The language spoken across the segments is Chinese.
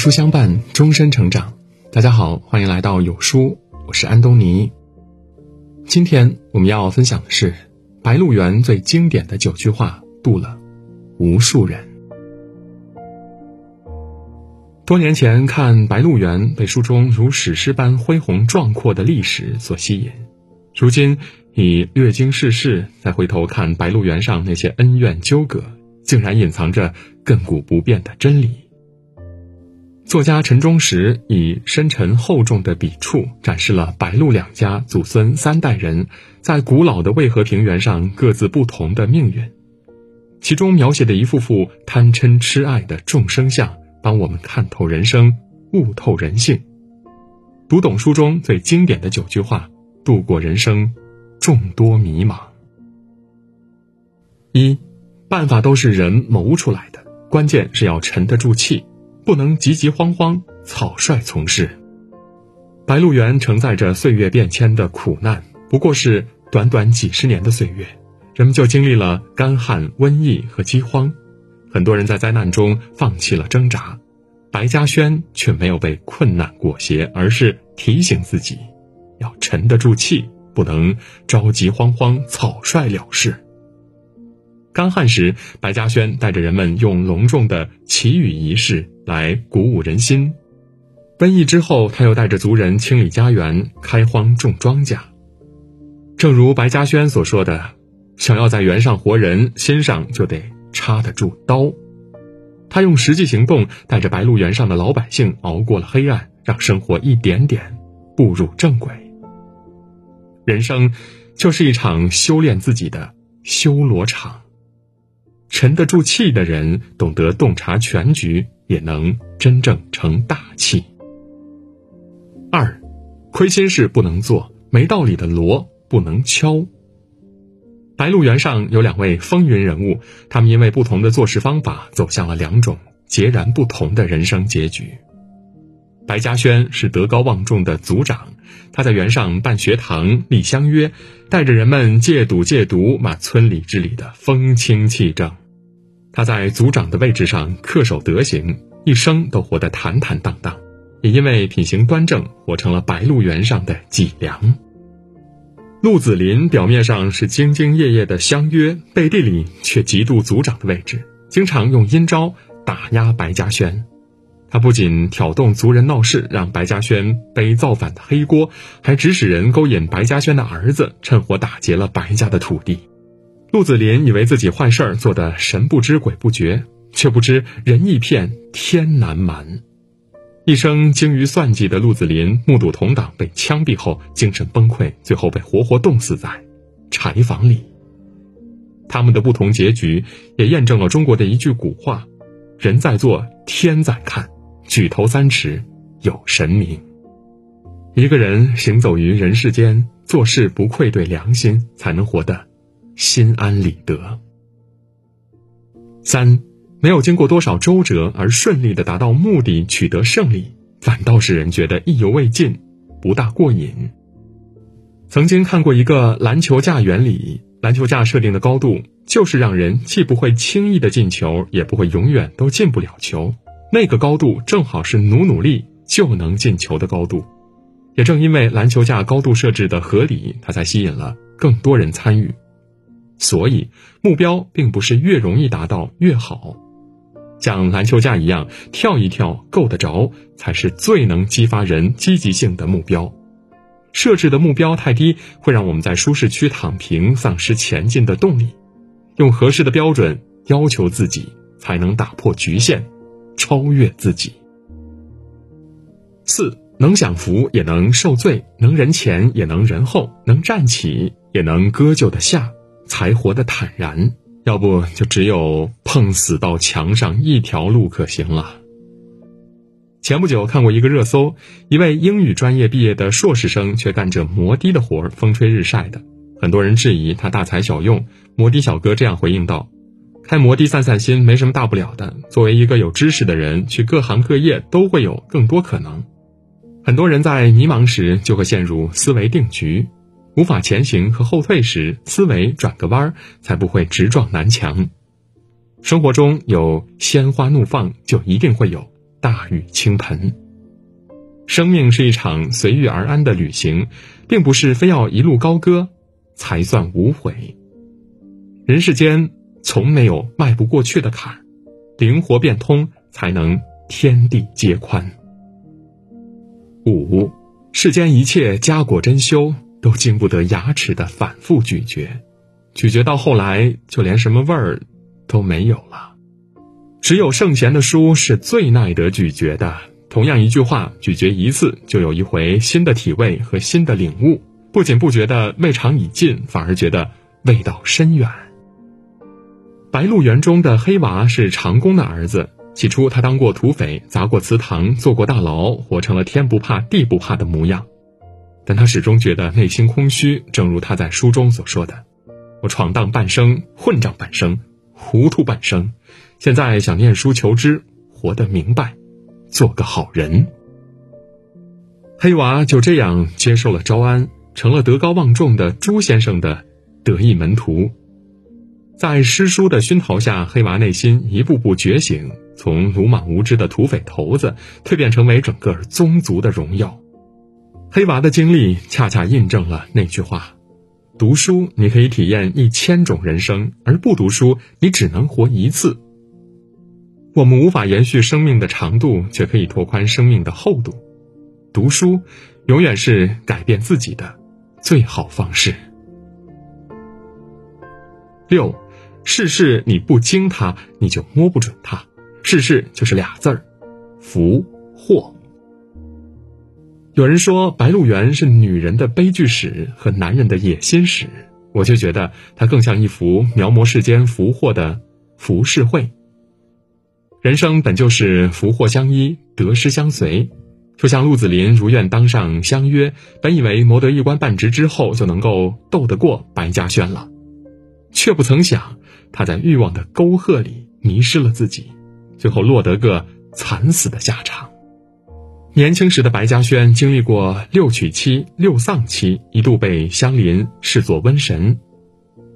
书相伴，终身成长。大家好，欢迎来到有书，我是安东尼。今天我们要分享的是《白鹿原》最经典的九句话，渡了无数人。多年前看《白鹿原》，被书中如史诗般恢宏壮阔的历史所吸引。如今已略经世事，再回头看《白鹿原》上那些恩怨纠葛，竟然隐藏着亘古不变的真理。作家陈忠实以深沉厚重的笔触，展示了白鹿两家祖孙三代人在古老的渭河平原上各自不同的命运。其中描写的一幅幅贪嗔痴爱的众生相，帮我们看透人生，悟透人性。读懂书中最经典的九句话，度过人生众多迷茫。一，办法都是人谋出来的，关键是要沉得住气。不能急急慌慌、草率从事。白鹿原承载着岁月变迁的苦难，不过是短短几十年的岁月，人们就经历了干旱、瘟疫和饥荒。很多人在灾难中放弃了挣扎，白嘉轩却没有被困难裹挟，而是提醒自己要沉得住气，不能着急慌慌、草率了事。干旱时，白嘉轩带着人们用隆重的祈雨仪式来鼓舞人心；瘟疫之后，他又带着族人清理家园、开荒种庄稼。正如白嘉轩所说的：“想要在原上活人，心上就得插得住刀。”他用实际行动带着白鹿原上的老百姓熬过了黑暗，让生活一点点步入正轨。人生就是一场修炼自己的修罗场。沉得住气的人，懂得洞察全局，也能真正成大器。二，亏心事不能做，没道理的锣不能敲。白鹿原上有两位风云人物，他们因为不同的做事方法，走向了两种截然不同的人生结局。白嘉轩是德高望重的族长，他在原上办学堂、立乡约，带着人们戒赌戒毒，把村里治理的风清气正。他在族长的位置上恪守德行，一生都活得坦坦荡荡，也因为品行端正，活成了白鹿原上的脊梁。鹿子霖表面上是兢兢业业的相约，背地里却嫉妒族长的位置，经常用阴招打压白嘉轩。他不仅挑动族人闹事，让白嘉轩背造反的黑锅，还指使人勾引白嘉轩的儿子，趁火打劫了白家的土地。陆子霖以为自己坏事做得神不知鬼不觉，却不知人易骗，天难瞒。一生精于算计的陆子霖，目睹同党被枪毙后，精神崩溃，最后被活活冻死在柴房里。他们的不同结局，也验证了中国的一句古话：“人在做，天在看，举头三尺有神明。”一个人行走于人世间，做事不愧对良心，才能活得。心安理得。三，没有经过多少周折而顺利的达到目的，取得胜利，反倒使人觉得意犹未尽，不大过瘾。曾经看过一个篮球架原理，篮球架设定的高度，就是让人既不会轻易的进球，也不会永远都进不了球。那个高度正好是努努力就能进球的高度。也正因为篮球架高度设置的合理，它才吸引了更多人参与。所以，目标并不是越容易达到越好，像篮球架一样跳一跳够得着，才是最能激发人积极性的目标。设置的目标太低，会让我们在舒适区躺平，丧失前进的动力。用合适的标准要求自己，才能打破局限，超越自己。四，能享福也能受罪，能人前也能人后，能站起也能割就得下。才活得坦然，要不就只有碰死到墙上一条路可行了。前不久看过一个热搜，一位英语专业毕业的硕士生却干着摩的的活儿，风吹日晒的。很多人质疑他大材小用，摩的小哥这样回应道：“开摩的散散心没什么大不了的。作为一个有知识的人，去各行各业都会有更多可能。”很多人在迷茫时就会陷入思维定局。无法前行和后退时，思维转个弯儿，才不会直撞南墙。生活中有鲜花怒放，就一定会有大雨倾盆。生命是一场随遇而安的旅行，并不是非要一路高歌才算无悔。人世间从没有迈不过去的坎儿，灵活变通才能天地皆宽。五，世间一切佳果珍馐都经不得牙齿的反复咀嚼，咀嚼到后来就连什么味儿都没有了。只有圣贤的书是最耐得咀嚼的。同样一句话，咀嚼一次就有一回新的体味和新的领悟，不仅不觉得味尝已尽，反而觉得味道深远。《白鹿原》中的黑娃是长工的儿子，起初他当过土匪，砸过祠堂，坐过大牢，活成了天不怕地不怕的模样。但他始终觉得内心空虚，正如他在书中所说的：“我闯荡半生，混账半生，糊涂半生，现在想念书求知，活得明白。”做个好人，黑娃就这样接受了招安，成了德高望重的朱先生的得意门徒。在师叔的熏陶下，黑娃内心一步步觉醒，从鲁莽无知的土匪头子蜕变成为整个宗族的荣耀。黑娃的经历恰恰印证了那句话：读书你可以体验一千种人生，而不读书你只能活一次。我们无法延续生命的长度，却可以拓宽生命的厚度。读书，永远是改变自己的最好方式。六，世事你不经它，你就摸不准它。世事就是俩字儿，福祸。有人说《白鹿原》是女人的悲剧史和男人的野心史，我就觉得它更像一幅描摹世间福祸的浮世绘。人生本就是福祸相依，得失相随。就像鹿子霖如愿当上相约，本以为谋得一官半职之后就能够斗得过白嘉轩了，却不曾想他在欲望的沟壑里迷失了自己，最后落得个惨死的下场。年轻时的白嘉轩经历过六娶妻、六丧妻，一度被乡邻视作瘟神。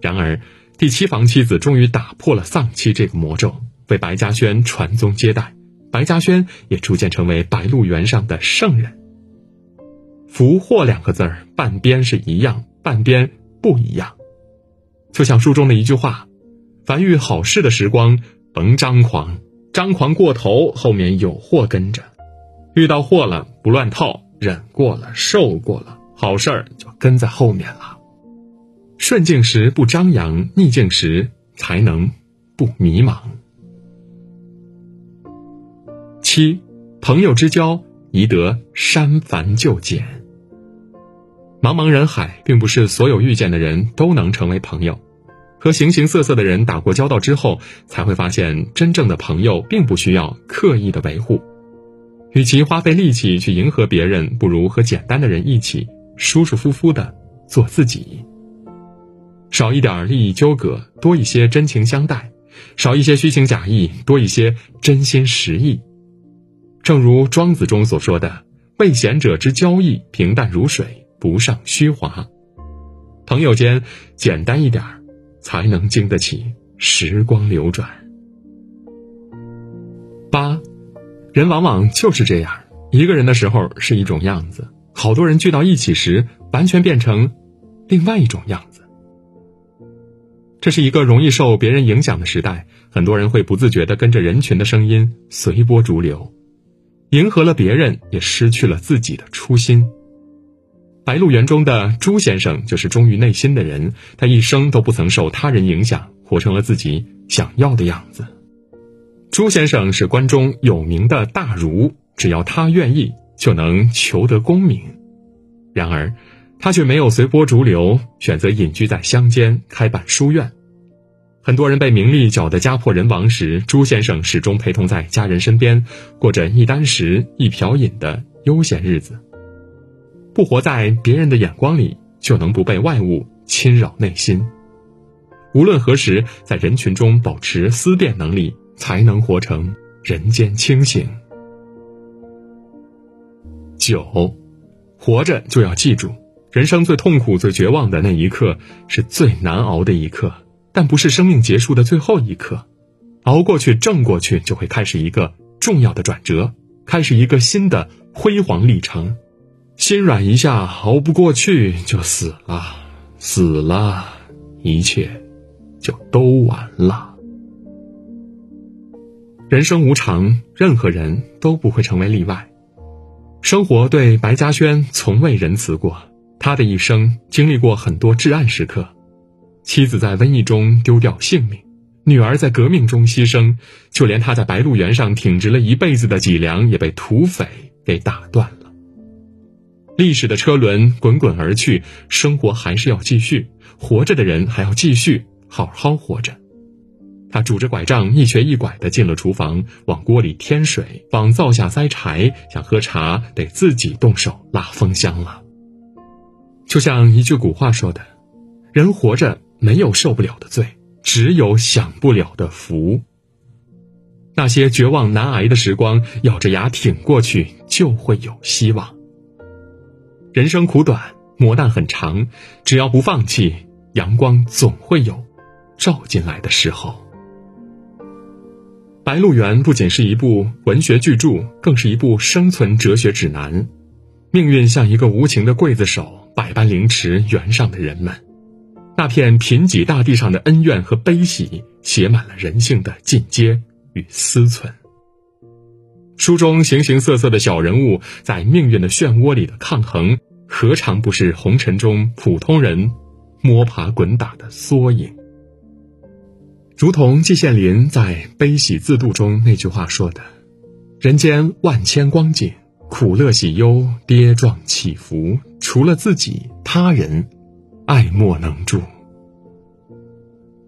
然而，第七房妻子终于打破了丧妻这个魔咒。为白嘉轩传宗接代，白嘉轩也逐渐成为白鹿原上的圣人。福祸两个字儿，半边是一样，半边不一样。就像书中的一句话：“凡遇好事的时光，甭张狂，张狂过头，后面有祸跟着。遇到祸了，不乱套，忍过了，受过了，好事儿就跟在后面了。顺境时不张扬，逆境时才能不迷茫。”七，朋友之交宜得删繁就简。茫茫人海，并不是所有遇见的人都能成为朋友。和形形色色的人打过交道之后，才会发现，真正的朋友并不需要刻意的维护。与其花费力气去迎合别人，不如和简单的人一起舒舒服服的做自己。少一点利益纠葛，多一些真情相待；少一些虚情假意，多一些真心实意。正如庄子中所说的：“未贤者之交易，平淡如水，不上虚华。”朋友间简单一点儿，才能经得起时光流转。人往往就是这样，一个人的时候是一种样子，好多人聚到一起时，完全变成另外一种样子。这是一个容易受别人影响的时代，很多人会不自觉地跟着人群的声音随波逐流。迎合了别人，也失去了自己的初心。《白鹿原》中的朱先生就是忠于内心的人，他一生都不曾受他人影响，活成了自己想要的样子。朱先生是关中有名的大儒，只要他愿意，就能求得功名。然而，他却没有随波逐流，选择隐居在乡间，开办书院。很多人被名利搅得家破人亡时，朱先生始终陪同在家人身边，过着一箪食、一瓢饮的悠闲日子。不活在别人的眼光里，就能不被外物侵扰内心。无论何时，在人群中保持思辨能力，才能活成人间清醒。九，活着就要记住，人生最痛苦、最绝望的那一刻，是最难熬的一刻。但不是生命结束的最后一刻，熬过去、挣过去，就会开始一个重要的转折，开始一个新的辉煌历程。心软一下，熬不过去就死了，死了，一切就都完了。人生无常，任何人都不会成为例外。生活对白嘉轩从未仁慈过，他的一生经历过很多至暗时刻，妻子在瘟疫中丢掉性命。女儿在革命中牺牲，就连他在白鹿原上挺直了一辈子的脊梁，也被土匪给打断了。历史的车轮滚滚而去，生活还是要继续，活着的人还要继续好好活着。他拄着拐杖，一瘸一拐地进了厨房，往锅里添水，往灶下塞柴，想喝茶得自己动手拉风箱了。就像一句古话说的：“人活着没有受不了的罪。”只有享不了的福。那些绝望难挨的时光，咬着牙挺过去，就会有希望。人生苦短，磨难很长，只要不放弃，阳光总会有照进来的时候。《白鹿原》不仅是一部文学巨著，更是一部生存哲学指南。命运像一个无情的刽子手，百般凌迟原上的人们。那片贫瘠大地上的恩怨和悲喜，写满了人性的进阶与思忖。书中形形色色的小人物在命运的漩涡里的抗衡，何尝不是红尘中普通人摸爬滚打的缩影？如同季羡林在《悲喜自度》中那句话说的：“人间万千光景，苦乐喜忧，跌撞起伏，除了自己，他人。”爱莫能助。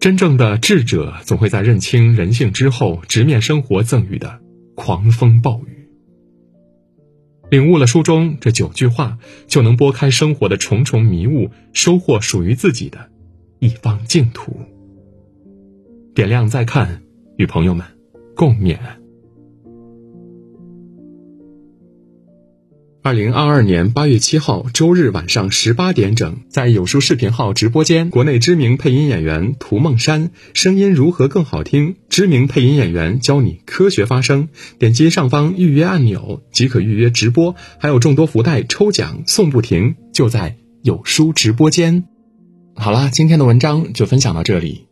真正的智者总会在认清人性之后，直面生活赠予的狂风暴雨。领悟了书中这九句话，就能拨开生活的重重迷雾，收获属于自己的一方净土。点亮再看，与朋友们共勉。二零二二年八月七号周日晚上十八点整，在有书视频号直播间，国内知名配音演员涂梦山，声音如何更好听？知名配音演员教你科学发声。点击上方预约按钮即可预约直播，还有众多福袋抽奖送不停，就在有书直播间。好啦，今天的文章就分享到这里。